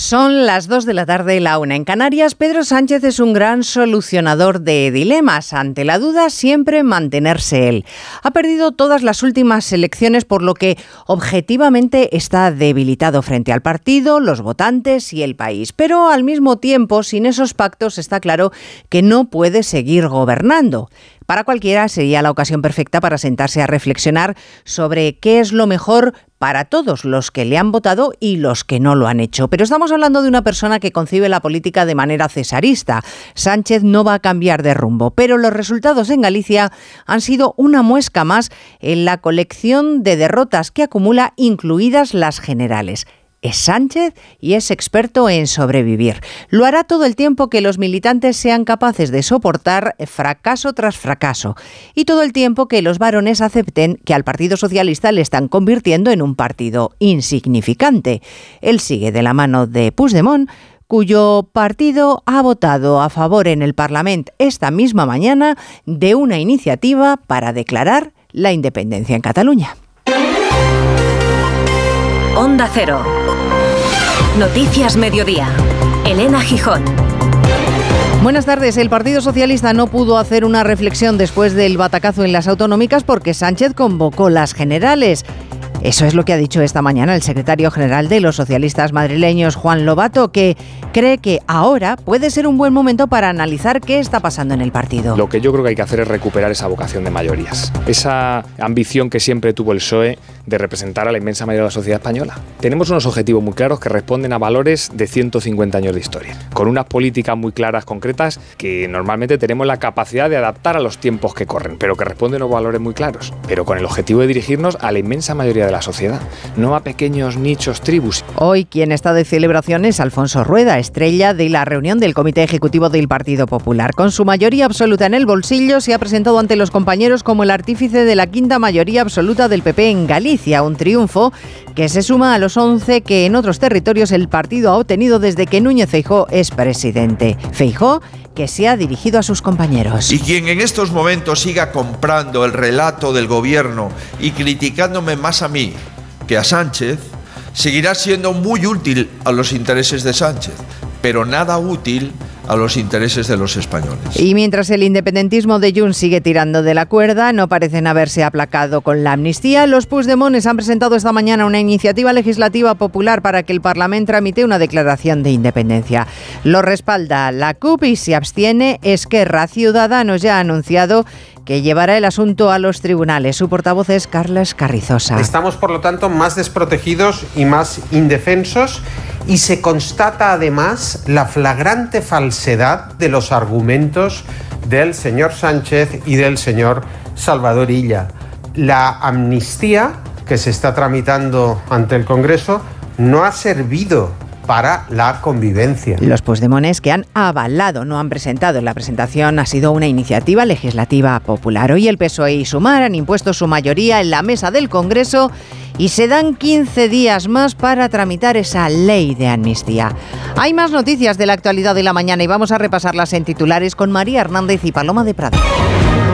Son las 2 de la tarde la una. En Canarias, Pedro Sánchez es un gran solucionador de dilemas. Ante la duda, siempre mantenerse él. Ha perdido todas las últimas elecciones, por lo que objetivamente está debilitado frente al partido, los votantes y el país. Pero al mismo tiempo, sin esos pactos, está claro que no puede seguir gobernando. Para cualquiera sería la ocasión perfecta para sentarse a reflexionar sobre qué es lo mejor para todos los que le han votado y los que no lo han hecho. Pero estamos hablando de una persona que concibe la política de manera cesarista. Sánchez no va a cambiar de rumbo, pero los resultados en Galicia han sido una muesca más en la colección de derrotas que acumula, incluidas las generales es Sánchez y es experto en sobrevivir. Lo hará todo el tiempo que los militantes sean capaces de soportar fracaso tras fracaso y todo el tiempo que los varones acepten que al Partido Socialista le están convirtiendo en un partido insignificante. Él sigue de la mano de Puigdemont, cuyo partido ha votado a favor en el Parlamento esta misma mañana de una iniciativa para declarar la independencia en Cataluña. Onda Cero. Noticias Mediodía. Elena Gijón. Buenas tardes. El Partido Socialista no pudo hacer una reflexión después del batacazo en las autonómicas porque Sánchez convocó las generales. Eso es lo que ha dicho esta mañana el secretario general de los socialistas madrileños, Juan Lobato, que cree que ahora puede ser un buen momento para analizar qué está pasando en el partido. Lo que yo creo que hay que hacer es recuperar esa vocación de mayorías, esa ambición que siempre tuvo el PSOE de representar a la inmensa mayoría de la sociedad española. Tenemos unos objetivos muy claros que responden a valores de 150 años de historia, con unas políticas muy claras, concretas, que normalmente tenemos la capacidad de adaptar a los tiempos que corren, pero que responden a valores muy claros, pero con el objetivo de dirigirnos a la inmensa mayoría de la sociedad, no a pequeños nichos tribus. Hoy quien está de celebración es Alfonso Rueda, estrella de la reunión del Comité Ejecutivo del Partido Popular. Con su mayoría absoluta en el bolsillo, se ha presentado ante los compañeros como el artífice de la quinta mayoría absoluta del PP en Galicia, un triunfo que se suma a los 11 que en otros territorios el partido ha obtenido desde que Núñez Feijó es presidente. Feijó que se ha dirigido a sus compañeros. Y quien en estos momentos siga comprando el relato del gobierno y criticándome más a mí que a Sánchez, seguirá siendo muy útil a los intereses de Sánchez, pero nada útil a los intereses de los españoles. Y mientras el independentismo de Junts sigue tirando de la cuerda, no parecen haberse aplacado con la amnistía, los Puigdemones han presentado esta mañana una iniciativa legislativa popular para que el Parlamento tramite una declaración de independencia. Lo respalda la CUP y se abstiene Esquerra. Ciudadanos ya ha anunciado que llevará el asunto a los tribunales. Su portavoz es Carlos Carrizosa. Estamos, por lo tanto, más desprotegidos y más indefensos y se constata además la flagrante falsedad de los argumentos del señor Sánchez y del señor Salvador Illa. La amnistía que se está tramitando ante el Congreso no ha servido para la convivencia. Los posdemones que han avalado, no han presentado. La presentación ha sido una iniciativa legislativa popular. Hoy el PSOE y Sumar han impuesto su mayoría en la mesa del Congreso y se dan 15 días más para tramitar esa ley de amnistía. Hay más noticias de la actualidad de la mañana y vamos a repasarlas en titulares con María Hernández y Paloma de Prado.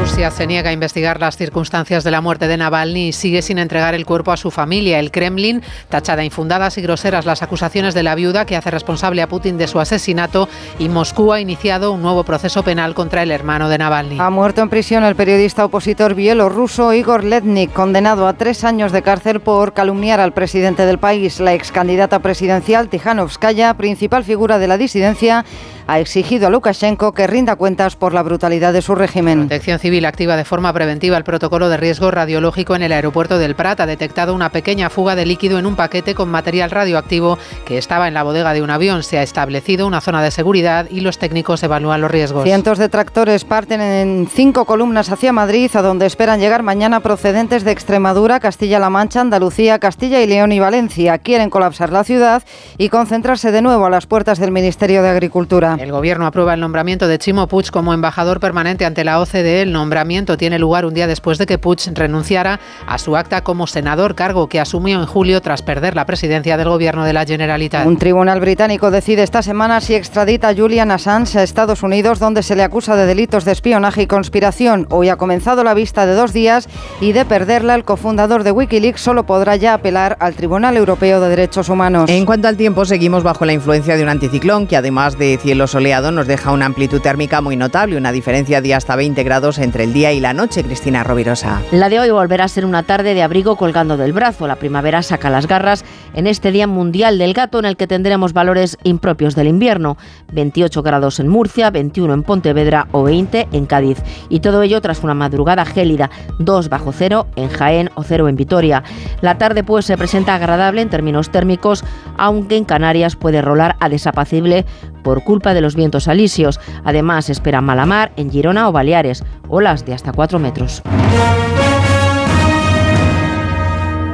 Rusia se niega a investigar las circunstancias de la muerte de Navalny y sigue sin entregar el cuerpo a su familia. El Kremlin tacha de infundadas y groseras las acusaciones de la viuda que hace responsable a Putin de su asesinato y Moscú ha iniciado un nuevo proceso penal contra el hermano de Navalny. Ha muerto en prisión el periodista opositor bielorruso Igor Letnik, condenado a tres años de cárcel por calumniar al presidente del país. La ex candidata presidencial Tijanovskaya, principal figura de la disidencia, ha exigido a Lukashenko que rinda cuentas por la brutalidad de su régimen. Protección Civil activa de forma preventiva el protocolo de riesgo radiológico en el aeropuerto del Prat. Ha detectado una pequeña fuga de líquido en un paquete con material radioactivo que estaba en la bodega de un avión. Se ha establecido una zona de seguridad y los técnicos evalúan los riesgos. Cientos de tractores parten en cinco columnas hacia Madrid, a donde esperan llegar mañana procedentes de Extremadura, Castilla-La Mancha, Andalucía, Castilla y León y Valencia. Quieren colapsar la ciudad y concentrarse de nuevo a las puertas del Ministerio de Agricultura. El gobierno aprueba el nombramiento de Chimo Puig como embajador permanente ante la OCDE. El nombramiento tiene lugar un día después de que Puig renunciara a su acta como senador, cargo que asumió en julio tras perder la presidencia del gobierno de la Generalitat. Un tribunal británico decide esta semana si extradita a Julian Assange a Estados Unidos, donde se le acusa de delitos de espionaje y conspiración. Hoy ha comenzado la vista de dos días y de perderla, el cofundador de Wikileaks solo podrá ya apelar al Tribunal Europeo de Derechos Humanos. En cuanto al tiempo, seguimos bajo la influencia de un anticiclón que además de soleado nos deja una amplitud térmica muy notable, una diferencia de hasta 20 grados entre el día y la noche, Cristina Rovirosa. La de hoy volverá a ser una tarde de abrigo colgando del brazo. La primavera saca las garras en este Día Mundial del Gato en el que tendremos valores impropios del invierno. 28 grados en Murcia, 21 en Pontevedra o 20 en Cádiz. Y todo ello tras una madrugada gélida, 2 bajo cero en Jaén o cero en Vitoria. La tarde pues se presenta agradable en términos térmicos, aunque en Canarias puede rolar a desapacible por culpa de los vientos alisios. Además, espera malamar en Girona o Baleares, olas de hasta 4 metros.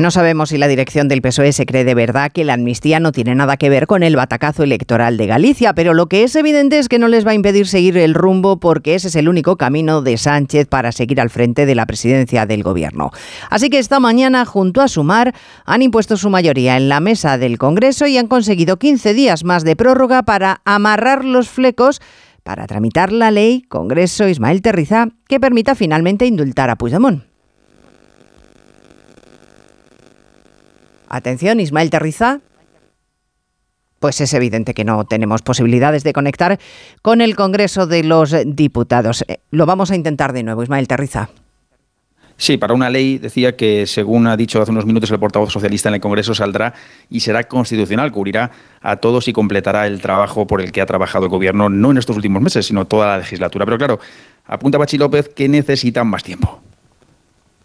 No sabemos si la dirección del PSOE se cree de verdad que la amnistía no tiene nada que ver con el batacazo electoral de Galicia, pero lo que es evidente es que no les va a impedir seguir el rumbo porque ese es el único camino de Sánchez para seguir al frente de la presidencia del gobierno. Así que esta mañana, junto a Sumar, han impuesto su mayoría en la mesa del Congreso y han conseguido 15 días más de prórroga para amarrar los flecos para tramitar la ley Congreso Ismael Terriza que permita finalmente indultar a Puigdemont. Atención, Ismael Terriza. Pues es evidente que no tenemos posibilidades de conectar con el Congreso de los Diputados. Eh, lo vamos a intentar de nuevo, Ismael Terriza. Sí, para una ley decía que, según ha dicho hace unos minutos el portavoz socialista en el Congreso, saldrá y será constitucional, cubrirá a todos y completará el trabajo por el que ha trabajado el Gobierno, no en estos últimos meses, sino toda la legislatura. Pero claro, apunta Bachi López que necesitan más tiempo.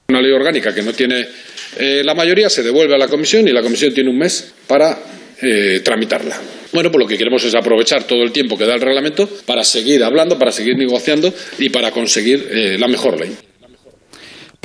Una ley orgánica que no tiene eh, la mayoría se devuelve a la comisión y la comisión tiene un mes para eh, tramitarla. Bueno, pues lo que queremos es aprovechar todo el tiempo que da el reglamento para seguir hablando, para seguir negociando y para conseguir eh, la mejor ley.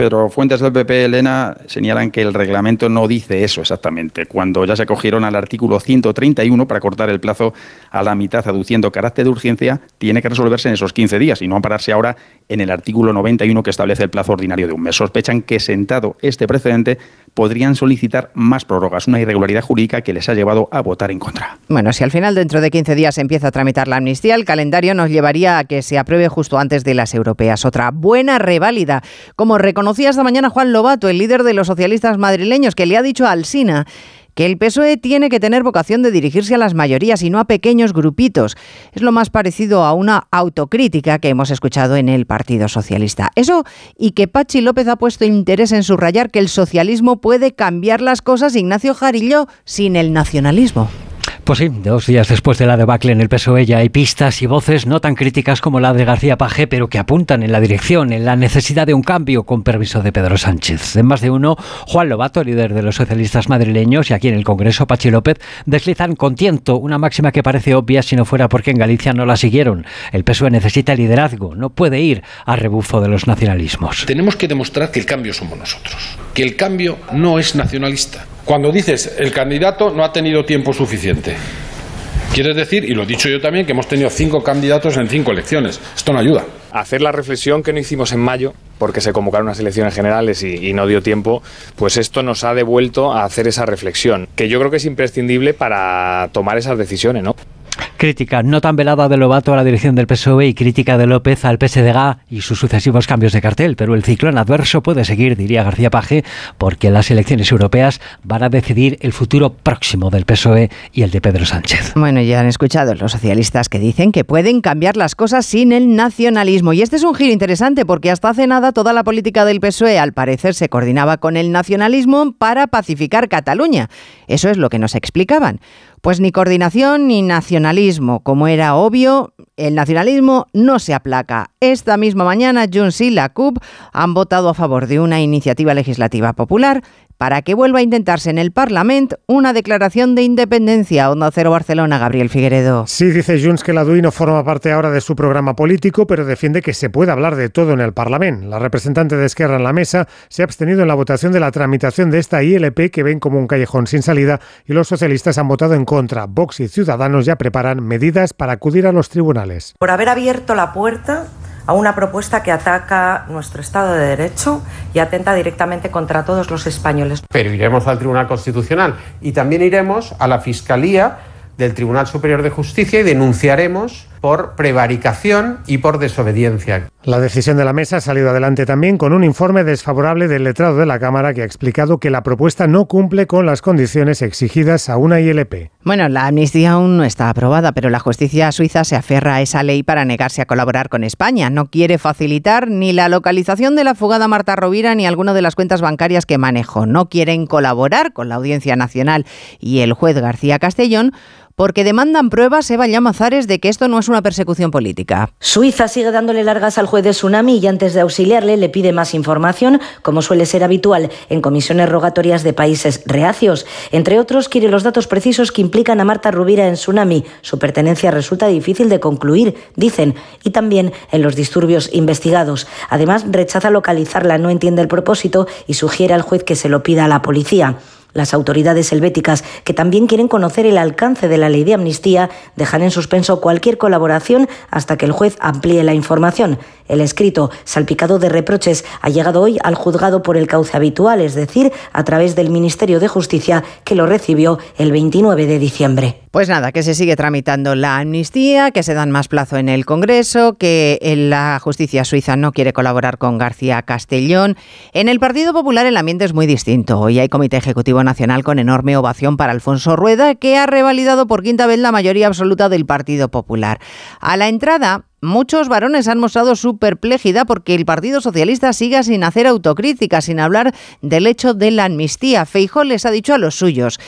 Pero fuentes del PP, Elena, señalan que el reglamento no dice eso exactamente, cuando ya se acogieron al artículo 131 para cortar el plazo a la mitad aduciendo carácter de urgencia, tiene que resolverse en esos 15 días y no ampararse ahora en el artículo 91 que establece el plazo ordinario de un mes. Sospechan que sentado este precedente podrían solicitar más prórrogas, una irregularidad jurídica que les ha llevado a votar en contra. Bueno, si al final dentro de 15 días se empieza a tramitar la amnistía, el calendario nos llevaría a que se apruebe justo antes de las europeas. Otra buena reválida, como reconocía esta mañana Juan Lobato, el líder de los socialistas madrileños, que le ha dicho a Alsina que el PSOE tiene que tener vocación de dirigirse a las mayorías y no a pequeños grupitos. Es lo más parecido a una autocrítica que hemos escuchado en el Partido Socialista. Eso y que Pachi López ha puesto interés en subrayar que el socialismo puede cambiar las cosas, Ignacio Jarillo, sin el nacionalismo. Pues sí, dos días después de la debacle en el PSOE ya hay pistas y voces no tan críticas como la de García Pajé, pero que apuntan en la dirección, en la necesidad de un cambio con permiso de Pedro Sánchez. En más de uno, Juan Lobato, líder de los socialistas madrileños, y aquí en el Congreso, Pachi López, deslizan con tiento una máxima que parece obvia si no fuera porque en Galicia no la siguieron. El PSOE necesita liderazgo, no puede ir a rebufo de los nacionalismos. Tenemos que demostrar que el cambio somos nosotros, que el cambio no es nacionalista. Cuando dices el candidato no ha tenido tiempo suficiente, Quiere decir, y lo he dicho yo también, que hemos tenido cinco candidatos en cinco elecciones. Esto no ayuda. Hacer la reflexión que no hicimos en mayo, porque se convocaron unas elecciones generales y, y no dio tiempo, pues esto nos ha devuelto a hacer esa reflexión, que yo creo que es imprescindible para tomar esas decisiones, ¿no? Crítica no tan velada de Lobato a la dirección del PSOE y crítica de López al PSDG y sus sucesivos cambios de cartel, pero el ciclón adverso puede seguir, diría García Paje, porque las elecciones europeas van a decidir el futuro próximo del PSOE y el de Pedro Sánchez. Bueno, ya han escuchado los socialistas que dicen que pueden cambiar las cosas sin el nacionalismo. Y este es un giro interesante porque hasta hace nada toda la política del PSOE al parecer se coordinaba con el nacionalismo para pacificar Cataluña. Eso es lo que nos explicaban. Pues ni coordinación ni nacionalismo. Como era obvio, el nacionalismo no se aplaca. Esta misma mañana, Junts y la CUP han votado a favor de una iniciativa legislativa popular para que vuelva a intentarse en el Parlamento una declaración de independencia. Onda Cero Barcelona, Gabriel Figueredo. Sí, dice Junts que la DUI no forma parte ahora de su programa político, pero defiende que se puede hablar de todo en el Parlamento. La representante de Esquerra en la mesa se ha abstenido en la votación de la tramitación de esta ILP que ven como un callejón sin salida y los socialistas han votado en contra. Vox y Ciudadanos ya preparan medidas para acudir a los tribunales. Por haber abierto la puerta a una propuesta que ataca nuestro Estado de Derecho y atenta directamente contra todos los españoles. Pero iremos al Tribunal Constitucional y también iremos a la Fiscalía del Tribunal Superior de Justicia y denunciaremos por prevaricación y por desobediencia. La decisión de la mesa ha salido adelante también con un informe desfavorable del letrado de la Cámara que ha explicado que la propuesta no cumple con las condiciones exigidas a una ILP. Bueno, la amnistía aún no está aprobada, pero la justicia suiza se aferra a esa ley para negarse a colaborar con España. No quiere facilitar ni la localización de la fugada Marta Rovira ni alguna de las cuentas bancarias que manejó. No quieren colaborar con la Audiencia Nacional y el juez García Castellón porque demandan pruebas Eva Llamazares de que esto no es una persecución política. Suiza sigue dándole largas al juez de Tsunami y antes de auxiliarle le pide más información, como suele ser habitual en comisiones rogatorias de países reacios. Entre otros, quiere los datos precisos que implican a Marta Rubira en Tsunami. Su pertenencia resulta difícil de concluir, dicen, y también en los disturbios investigados. Además, rechaza localizarla, no entiende el propósito y sugiere al juez que se lo pida a la policía. Las autoridades helvéticas, que también quieren conocer el alcance de la ley de amnistía, dejan en suspenso cualquier colaboración hasta que el juez amplíe la información. El escrito, salpicado de reproches, ha llegado hoy al juzgado por el cauce habitual, es decir, a través del Ministerio de Justicia, que lo recibió el 29 de diciembre. Pues nada, que se sigue tramitando la amnistía, que se dan más plazo en el Congreso, que la justicia suiza no quiere colaborar con García Castellón. En el Partido Popular el ambiente es muy distinto. Hoy hay Comité Ejecutivo Nacional con enorme ovación para Alfonso Rueda, que ha revalidado por quinta vez la mayoría absoluta del Partido Popular. A la entrada, Muchos varones han mostrado su perplejidad porque el Partido Socialista siga sin hacer autocrítica, sin hablar del hecho de la amnistía. Feijó les ha dicho a los suyos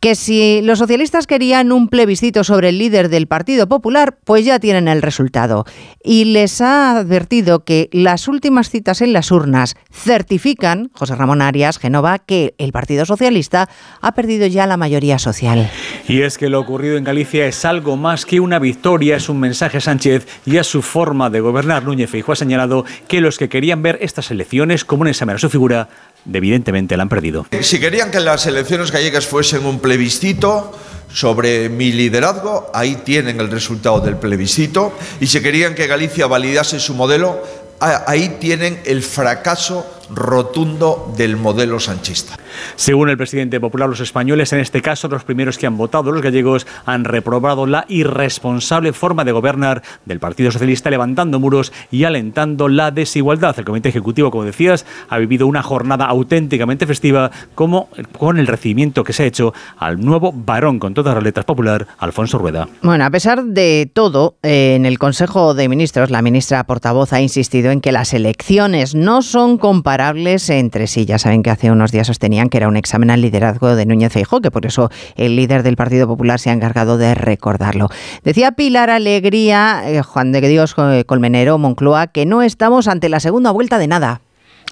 que si los socialistas querían un plebiscito sobre el líder del Partido Popular, pues ya tienen el resultado. Y les ha advertido que las últimas citas en las urnas certifican, José Ramón Arias, Genova, que el Partido Socialista ha perdido ya la mayoría social. Y es que lo ocurrido en Galicia es algo más que una victoria, es un mensaje a Sánchez y a su forma de gobernar. Núñez Feijóo ha señalado que los que querían ver estas elecciones como un examen a su figura evidentemente la han perdido. Si querían que las elecciones gallegas fuesen un plebiscito sobre mi liderazgo, ahí tienen el resultado del plebiscito. Y si querían que Galicia validase su modelo, ahí tienen el fracaso rotundo del modelo sanchista. Según el presidente popular, los españoles, en este caso los primeros que han votado, los gallegos, han reprobado la irresponsable forma de gobernar del Partido Socialista, levantando muros y alentando la desigualdad. El Comité Ejecutivo, como decías, ha vivido una jornada auténticamente festiva, como con el recibimiento que se ha hecho al nuevo varón con todas las letras popular, Alfonso Rueda. Bueno, a pesar de todo, eh, en el Consejo de Ministros, la ministra portavoz ha insistido en que las elecciones no son comparables entre sí. Ya saben que hace unos días sostenían que era un examen al liderazgo de Núñez Feijóo, que por eso el líder del Partido Popular se ha encargado de recordarlo. Decía Pilar Alegría, eh, Juan de Dios eh, Colmenero, Moncloa, que no estamos ante la segunda vuelta de nada.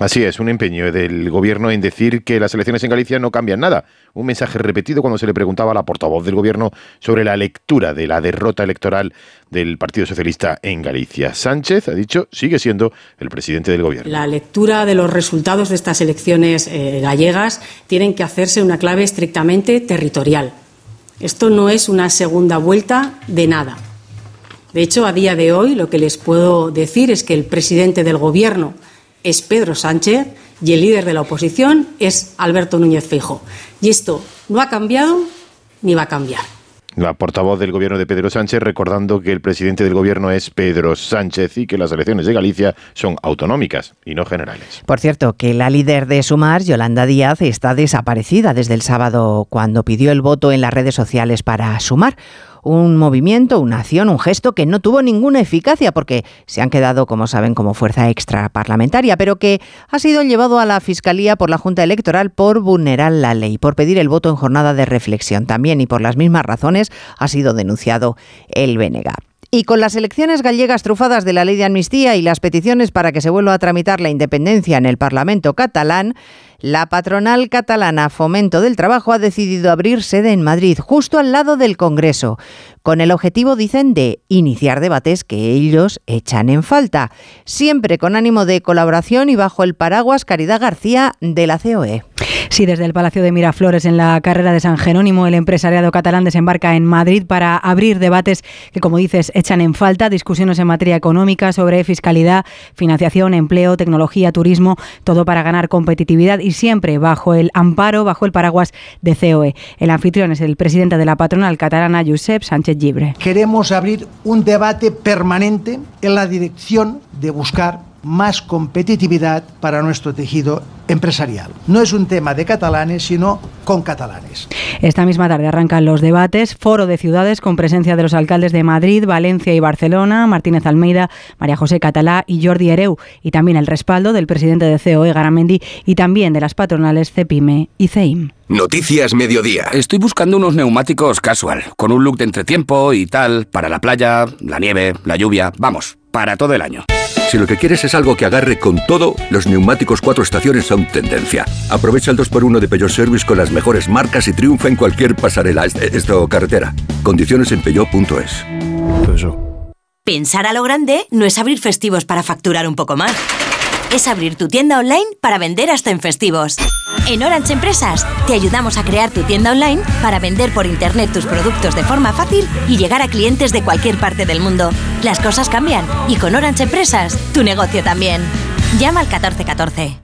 Así es, un empeño del gobierno en decir que las elecciones en Galicia no cambian nada. Un mensaje repetido cuando se le preguntaba a la portavoz del gobierno sobre la lectura de la derrota electoral del Partido Socialista en Galicia. Sánchez ha dicho sigue siendo el presidente del gobierno. La lectura de los resultados de estas elecciones eh, gallegas tienen que hacerse una clave estrictamente territorial Esto no es una segunda vuelta de nada. De hecho, a día de hoy lo que les puedo decir es que el presidente del Gobierno es Pedro Sánchez y el líder de la oposición es Alberto Núñez Feijóo. Y esto no ha cambiado ni va a cambiar. La portavoz del gobierno de Pedro Sánchez recordando que el presidente del gobierno es Pedro Sánchez y que las elecciones de Galicia son autonómicas y no generales. Por cierto, que la líder de Sumar, Yolanda Díaz, está desaparecida desde el sábado cuando pidió el voto en las redes sociales para Sumar un movimiento, una acción, un gesto que no tuvo ninguna eficacia porque se han quedado, como saben, como fuerza extra parlamentaria, pero que ha sido llevado a la Fiscalía por la Junta Electoral por vulnerar la ley, por pedir el voto en jornada de reflexión también y por las mismas razones ha sido denunciado el Benega. Y con las elecciones gallegas trufadas de la ley de amnistía y las peticiones para que se vuelva a tramitar la independencia en el Parlamento catalán, la patronal catalana Fomento del Trabajo ha decidido abrir sede en Madrid, justo al lado del Congreso, con el objetivo, dicen, de iniciar debates que ellos echan en falta, siempre con ánimo de colaboración y bajo el paraguas Caridad García de la COE. Sí, desde el Palacio de Miraflores, en la carrera de San Jerónimo, el empresariado catalán desembarca en Madrid para abrir debates que, como dices, echan en falta, discusiones en materia económica sobre fiscalidad, financiación, empleo, tecnología, turismo, todo para ganar competitividad y siempre bajo el amparo, bajo el paraguas de COE. El anfitrión es el presidente de la patronal catalana, Josep Sánchez Gibre. Queremos abrir un debate permanente en la dirección de buscar más competitividad para nuestro tejido empresarial. No es un tema de catalanes, sino con catalanes. Esta misma tarde arrancan los debates, foro de ciudades con presencia de los alcaldes de Madrid, Valencia y Barcelona, Martínez Almeida, María José Catalá y Jordi Ereu, y también el respaldo del presidente de COE, Garamendi, y también de las patronales CEPIME y CEIM. Noticias Mediodía. Estoy buscando unos neumáticos casual, con un look de entretiempo y tal, para la playa, la nieve, la lluvia, vamos, para todo el año. Si lo que quieres es algo que agarre con todo, los neumáticos cuatro estaciones son tendencia. Aprovecha el 2x1 de Peugeot Service con las mejores marcas y triunfa en cualquier pasarela, esto carretera. Condiciones en peugeot.es. Pensar a lo grande no es abrir festivos para facturar un poco más es abrir tu tienda online para vender hasta en festivos. En Orange Empresas te ayudamos a crear tu tienda online para vender por internet tus productos de forma fácil y llegar a clientes de cualquier parte del mundo. Las cosas cambian y con Orange Empresas tu negocio también. Llama al 1414.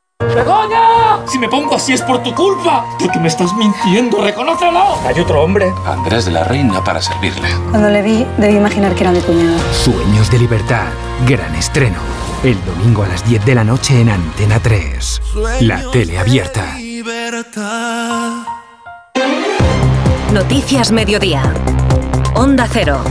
¡Begoña! Si me pongo así es por tu culpa. Porque me estás mintiendo, reconócelo. Hay otro hombre. Andrés de la Reina para servirle. Cuando le vi, debí imaginar que era mi cuñado. Sueños de libertad. Gran estreno. El domingo a las 10 de la noche en Antena 3. la tele abierta. Noticias Mediodía. Onda Cero.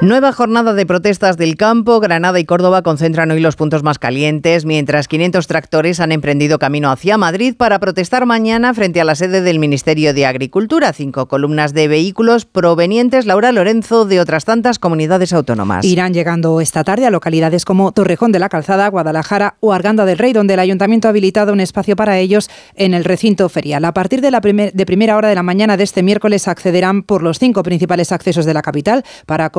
Nueva jornada de protestas del campo. Granada y Córdoba concentran hoy los puntos más calientes, mientras 500 tractores han emprendido camino hacia Madrid para protestar mañana frente a la sede del Ministerio de Agricultura. Cinco columnas de vehículos provenientes, Laura Lorenzo, de otras tantas comunidades autónomas. Irán llegando esta tarde a localidades como Torrejón de la Calzada, Guadalajara o Arganda del Rey, donde el ayuntamiento ha habilitado un espacio para ellos en el recinto ferial. A partir de la de primera hora de la mañana de este miércoles accederán por los cinco principales accesos de la capital para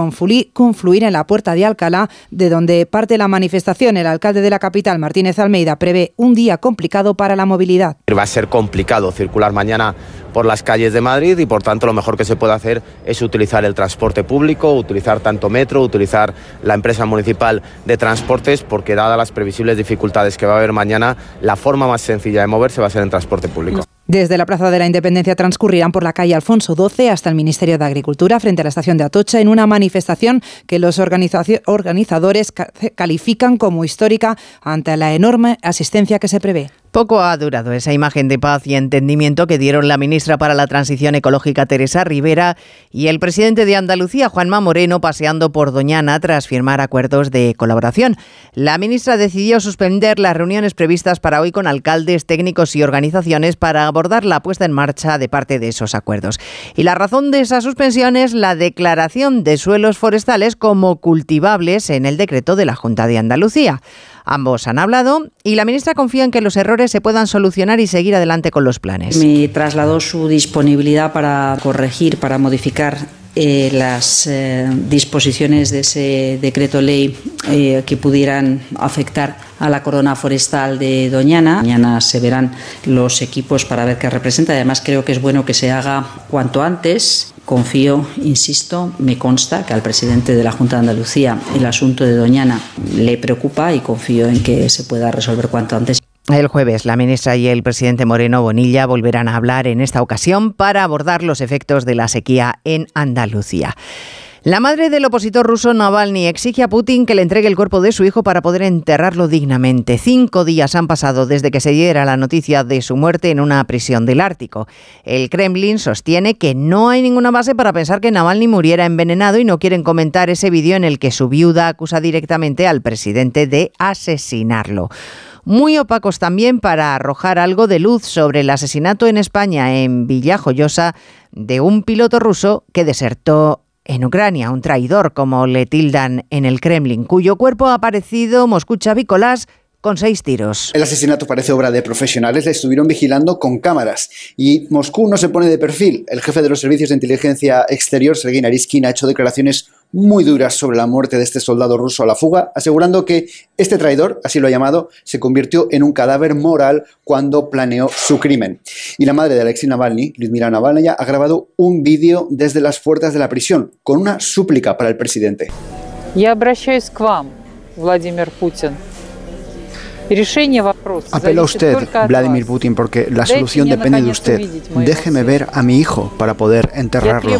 confluir en la puerta de Alcalá, de donde parte la manifestación. El alcalde de la capital, Martínez Almeida, prevé un día complicado para la movilidad. Va a ser complicado circular mañana por las calles de Madrid y por tanto lo mejor que se puede hacer es utilizar el transporte público, utilizar tanto metro, utilizar la empresa municipal de transportes, porque dadas las previsibles dificultades que va a haber mañana, la forma más sencilla de moverse va a ser en transporte público. Desde la Plaza de la Independencia transcurrirán por la calle Alfonso XII hasta el Ministerio de Agricultura frente a la estación de Atocha en una manifestación que los organizadores califican como histórica ante la enorme asistencia que se prevé. Poco ha durado esa imagen de paz y entendimiento que dieron la ministra para la Transición Ecológica Teresa Rivera y el presidente de Andalucía Juanma Moreno paseando por Doñana tras firmar acuerdos de colaboración. La ministra decidió suspender las reuniones previstas para hoy con alcaldes, técnicos y organizaciones para abordar la puesta en marcha de parte de esos acuerdos. Y la razón de esa suspensión es la declaración de suelos forestales como cultivables en el decreto de la Junta de Andalucía. Ambos han hablado y la ministra confía en que los errores se puedan solucionar y seguir adelante con los planes. Me trasladó su disponibilidad para corregir, para modificar eh, las eh, disposiciones de ese decreto ley eh, que pudieran afectar a la corona forestal de Doñana. Mañana se verán los equipos para ver qué representa. Además, creo que es bueno que se haga cuanto antes. Confío, insisto, me consta que al presidente de la Junta de Andalucía el asunto de Doñana le preocupa y confío en que se pueda resolver cuanto antes. El jueves, la ministra y el presidente Moreno Bonilla volverán a hablar en esta ocasión para abordar los efectos de la sequía en Andalucía. La madre del opositor ruso Navalny exige a Putin que le entregue el cuerpo de su hijo para poder enterrarlo dignamente. Cinco días han pasado desde que se diera la noticia de su muerte en una prisión del Ártico. El Kremlin sostiene que no hay ninguna base para pensar que Navalny muriera envenenado y no quieren comentar ese vídeo en el que su viuda acusa directamente al presidente de asesinarlo muy opacos también para arrojar algo de luz sobre el asesinato en España, en Villajoyosa, de un piloto ruso que desertó en Ucrania, un traidor, como le tildan en el Kremlin, cuyo cuerpo ha aparecido Moscú Chavicolás con seis tiros. El asesinato parece obra de profesionales, le estuvieron vigilando con cámaras y Moscú no se pone de perfil. El jefe de los servicios de inteligencia exterior, Sergei Nariskin, ha hecho declaraciones muy duras sobre la muerte de este soldado ruso a la fuga, asegurando que este traidor, así lo ha llamado, se convirtió en un cadáver moral cuando planeó su crimen. Y la madre de Alexei Navalny, Lyudmila Navalnaya, ha grabado un vídeo desde las puertas de la prisión con una súplica para el presidente. Vladimir Putin. Apela usted, Vladimir Putin, porque la solución depende de usted. Déjeme ver a mi hijo para poder enterrarlo.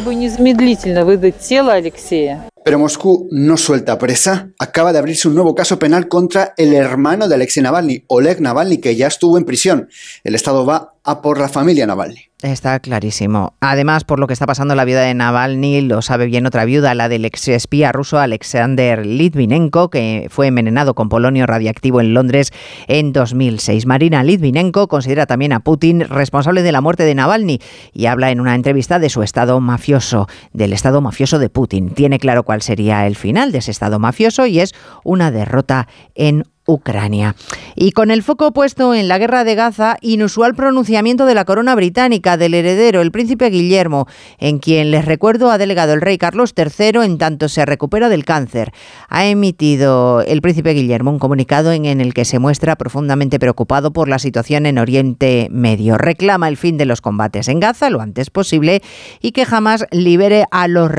Pero Moscú no suelta presa. Acaba de abrirse un nuevo caso penal contra el hermano de Alexei Navalny, Oleg Navalny, que ya estuvo en prisión. El Estado va a por la familia Navalny. Está clarísimo. Además, por lo que está pasando la viuda de Navalny, lo sabe bien otra viuda, la del ex espía ruso Alexander Litvinenko, que fue envenenado con polonio radiactivo en Londres en 2006. Marina Litvinenko considera también a Putin responsable de la muerte de Navalny y habla en una entrevista de su estado mafioso, del estado mafioso de Putin. Tiene claro cuál sería el final de ese estado mafioso y es una derrota en Ucrania. Y con el foco puesto en la guerra de Gaza, inusual pronunciamiento de la corona británica del heredero, el príncipe Guillermo, en quien les recuerdo ha delegado el rey Carlos III en tanto se recupera del cáncer. Ha emitido el príncipe Guillermo un comunicado en, el que se muestra profundamente preocupado por la situación en Oriente Medio. Reclama el fin de los combates en Gaza lo antes posible y que jamás libere a los,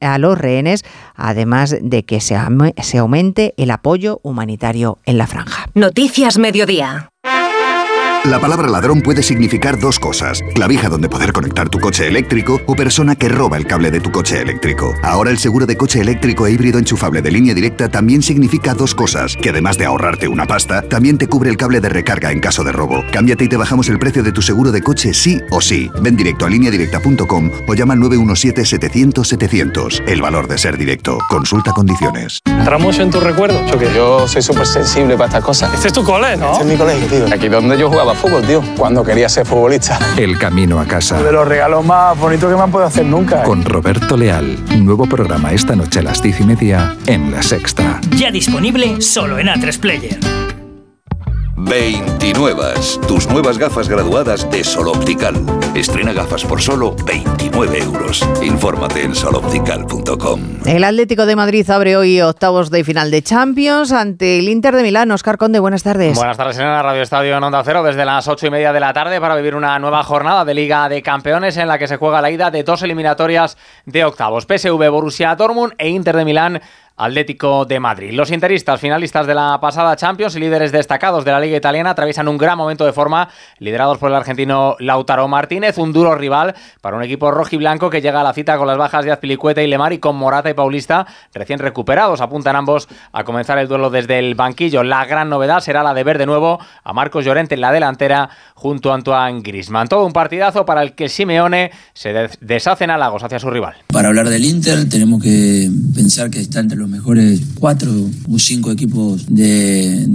a los rehenes, además de que se, se aumente el apoyo humanitario en la franja. Noticias Mediodía. La palabra ladrón puede significar dos cosas. Clavija donde poder conectar tu coche eléctrico o persona que roba el cable de tu coche eléctrico. Ahora el seguro de coche eléctrico e híbrido enchufable de línea directa también significa dos cosas. Que además de ahorrarte una pasta, también te cubre el cable de recarga en caso de robo. Cámbiate y te bajamos el precio de tu seguro de coche sí o sí. Ven directo a lineadirecta.com o llama al 917-700-700. El valor de ser directo. Consulta condiciones. ¿Entramos en tu recuerdo? Yo, que yo soy súper sensible para estas cosas. Este es tu cole, ¿no? Este es mi colegio, tío. Aquí donde yo jugaba fútbol, tío, cuando quería ser futbolista. El camino a casa. De los regalos más bonitos que me han podido hacer nunca. Con Roberto Leal. Nuevo programa esta noche a las diez y media en La Sexta. Ya disponible solo en A3 Player. 29. Tus nuevas gafas graduadas de Sol Optical. Estrena gafas por solo 29 euros. Infórmate en soloptical.com. El Atlético de Madrid abre hoy octavos de final de Champions ante el Inter de Milán. Oscar Conde, buenas tardes. Buenas tardes en la Radio Estadio en Onda Cero desde las ocho y media de la tarde para vivir una nueva jornada de Liga de Campeones en la que se juega la ida de dos eliminatorias de octavos. PSV, Borussia Dortmund e Inter de Milán Atlético de Madrid. Los interistas, finalistas de la pasada Champions y líderes destacados de la Liga Italiana, atraviesan un gran momento de forma, liderados por el argentino Lautaro Martínez, un duro rival para un equipo rojiblanco que llega a la cita con las bajas de Azpilicueta y Lemar y con Morata y Paulista recién recuperados. Apuntan ambos a comenzar el duelo desde el banquillo. La gran novedad será la de ver de nuevo a Marcos Llorente en la delantera junto a Antoine Grisman. Todo un partidazo para el que Simeone se deshace en halagos hacia su rival. Para hablar del Inter tenemos que pensar que está entre los mejores cuatro o cinco equipos de,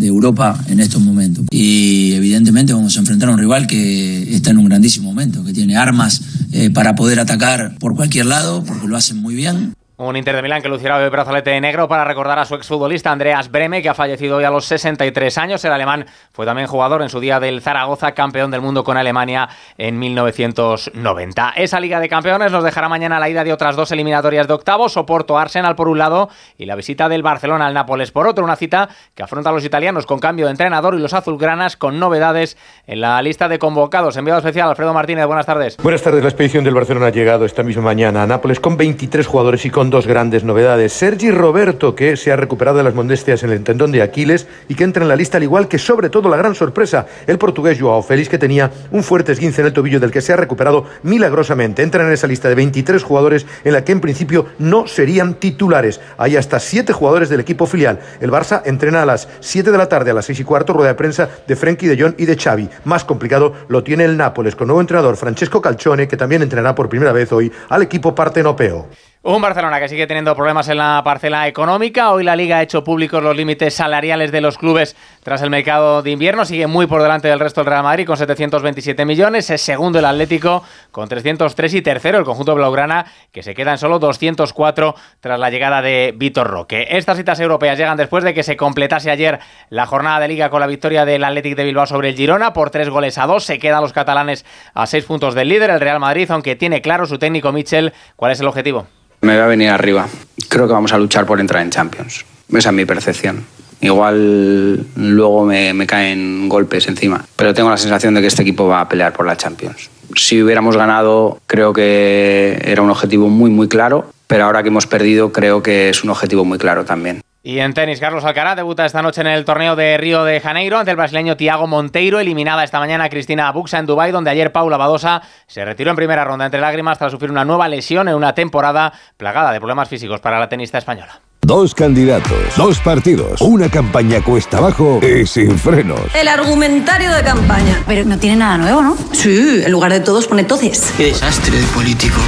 Europa en estos momentos. Y evidentemente vamos a enfrentar a un rival que está en un grandísimo momento, que tiene armas eh, para poder atacar por cualquier lado, porque lo hacen muy bien. Un Inter de Milán que lucirá el brazalete negro para recordar a su exfutbolista Andreas Breme, que ha fallecido hoy a los 63 años. El alemán fue también jugador en su día del Zaragoza, campeón del mundo con Alemania en 1990. Esa Liga de Campeones nos dejará mañana la ida de otras dos eliminatorias de octavos, Oporto Arsenal por un lado y la visita del Barcelona al Nápoles por otro. Una cita que afronta a los italianos con cambio de entrenador y los azulgranas con novedades en la lista de convocados. Enviado especial Alfredo Martínez, buenas tardes. Buenas tardes. La expedición del Barcelona ha llegado esta misma mañana a Nápoles con 23 jugadores y con dos grandes novedades. Sergi Roberto, que se ha recuperado de las molestias en el tendón de Aquiles y que entra en la lista al igual que sobre todo la gran sorpresa, el portugués Joao Félix, que tenía un fuerte esguince en el tobillo del que se ha recuperado milagrosamente. Entra en esa lista de 23 jugadores en la que en principio no serían titulares. Hay hasta 7 jugadores del equipo filial. El Barça entrena a las 7 de la tarde, a las 6 y cuarto, rueda de prensa de Frenkie de Jong y de Xavi. Más complicado lo tiene el Nápoles, con nuevo entrenador Francesco Calcione, que también entrenará por primera vez hoy al equipo partenopeo. Un Barcelona que sigue teniendo problemas en la parcela económica. Hoy la Liga ha hecho públicos los límites salariales de los clubes tras el mercado de invierno. Sigue muy por delante del resto del Real Madrid con 727 millones. Es segundo el Atlético con 303 y tercero el conjunto blaugrana que se queda en solo 204 tras la llegada de Vitor Roque. Estas citas europeas llegan después de que se completase ayer la jornada de Liga con la victoria del Atlético de Bilbao sobre el Girona por tres goles a dos. Se quedan los catalanes a seis puntos del líder, el Real Madrid, aunque tiene claro su técnico Michel cuál es el objetivo. Me va a venir arriba. Creo que vamos a luchar por entrar en Champions. Esa es mi percepción. Igual luego me, caen golpes encima, pero tengo la sensación de que este equipo va a pelear por la Champions. Si hubiéramos ganado, creo que era un objetivo muy, muy claro, pero ahora que hemos perdido, creo que es un objetivo muy claro también. Y en tenis, Carlos Alcaraz debuta esta noche en el torneo de Río de Janeiro ante el brasileño Tiago Monteiro, eliminada esta mañana Cristina Buxa en Dubái, donde ayer Paula Badosa se retiró en primera ronda entre lágrimas tras sufrir una nueva lesión en una temporada plagada de problemas físicos para la tenista española. Dos candidatos, dos partidos, una campaña cuesta abajo y sin frenos. El argumentario de campaña. Pero no tiene nada nuevo, ¿no? Sí, en lugar de todos pone todes. Qué desastre de político.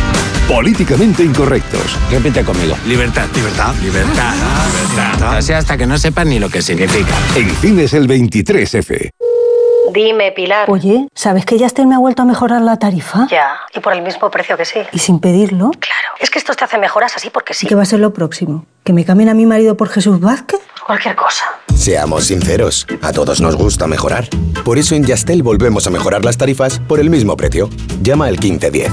Políticamente incorrectos. Repite conmigo. Libertad. Libertad. Libertad. Libertad. O sea, hasta que no sepan ni lo que significa. En cines el 23F. Dime, Pilar. Oye, ¿sabes que Yastel me ha vuelto a mejorar la tarifa? Ya, y por el mismo precio que sí. ¿Y sin pedirlo? Claro. Es que esto te hace mejoras así porque sí. ¿Y qué va a ser lo próximo? ¿Que me cambien a mi marido por Jesús Vázquez? Cualquier cosa. Seamos sinceros, a todos nos gusta mejorar. Por eso en Yastel volvemos a mejorar las tarifas por el mismo precio. Llama al 1510.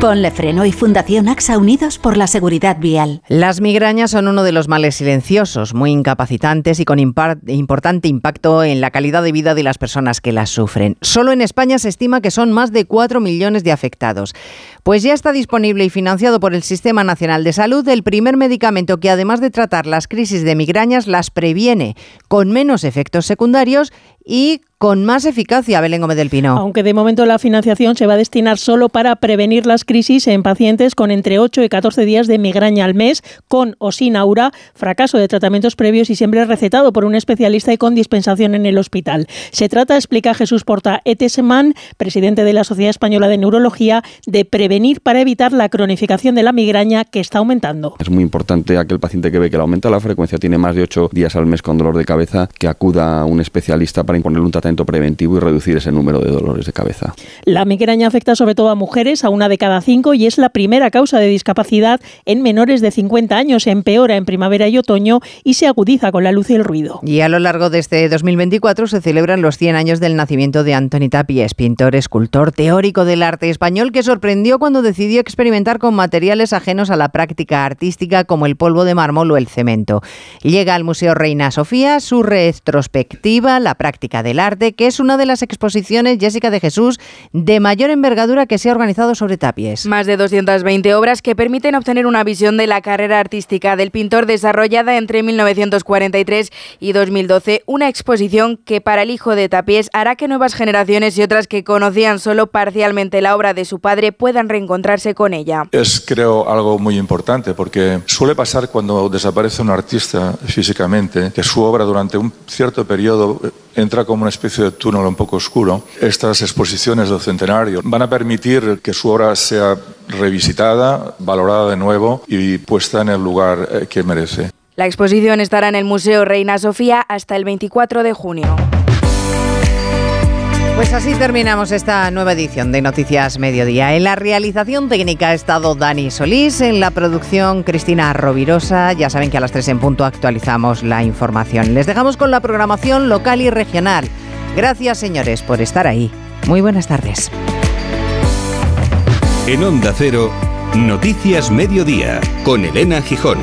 Ponle Freno y Fundación AXA Unidos por la Seguridad Vial. Las migrañas son uno de los males silenciosos, muy incapacitantes y con importante impacto en la calidad de vida de las personas que las sufren. Solo en España se estima que son más de 4 millones de afectados. Pues ya está disponible y financiado por el Sistema Nacional de Salud el primer medicamento que además de tratar las crisis de migrañas las previene con menos efectos secundarios y con más eficacia, Belén Gómez del Pino. Aunque de momento la financiación se va a destinar solo para prevenir las crisis en pacientes con entre 8 y 14 días de migraña al mes, con o sin aura, fracaso de tratamientos previos y siempre recetado por un especialista y con dispensación en el hospital. Se trata, explica Jesús Porta Etesman, presidente de la Sociedad Española de Neurología, de prevenir para evitar la cronificación de la migraña que está aumentando. Es muy importante aquel paciente que ve que le aumenta la frecuencia, tiene más de 8 días al mes con dolor de cabeza, que acuda a un especialista para imponerle un tratamiento preventivo y reducir ese número de dolores de cabeza. La migraña afecta sobre todo a mujeres, a una de cada cinco, y es la primera causa de discapacidad en menores de 50 años. Se empeora en primavera y otoño y se agudiza con la luz y el ruido. Y a lo largo de este 2024 se celebran los 100 años del nacimiento de Antoni Tapies, pintor, escultor, teórico del arte español que sorprendió cuando decidió experimentar con materiales ajenos a la práctica artística como el polvo de mármol o el cemento. Llega al Museo Reina Sofía su retrospectiva, la práctica del arte, que es una de las exposiciones, Jessica de Jesús, de mayor envergadura que se ha organizado sobre Tapies. Más de 220 obras que permiten obtener una visión de la carrera artística del pintor desarrollada entre 1943 y 2012, una exposición que para el hijo de Tapies hará que nuevas generaciones y otras que conocían solo parcialmente la obra de su padre puedan reencontrarse con ella. Es creo algo muy importante porque suele pasar cuando desaparece un artista físicamente que su obra durante un cierto periodo entra como una especie de túnel un poco oscuro. Estas exposiciones del centenario van a permitir que su obra sea revisitada, valorada de nuevo y puesta en el lugar eh, que merece. La exposición estará en el Museo Reina Sofía hasta el 24 de junio. Pues así terminamos esta nueva edición de Noticias Mediodía. En la realización técnica ha estado Dani Solís, en la producción Cristina Rovirosa. Ya saben que a las 3 en punto actualizamos la información. Les dejamos con la programación local y regional. Gracias, señores, por estar ahí. Muy buenas tardes. En Onda Cero, Noticias Mediodía, con Elena Gijón.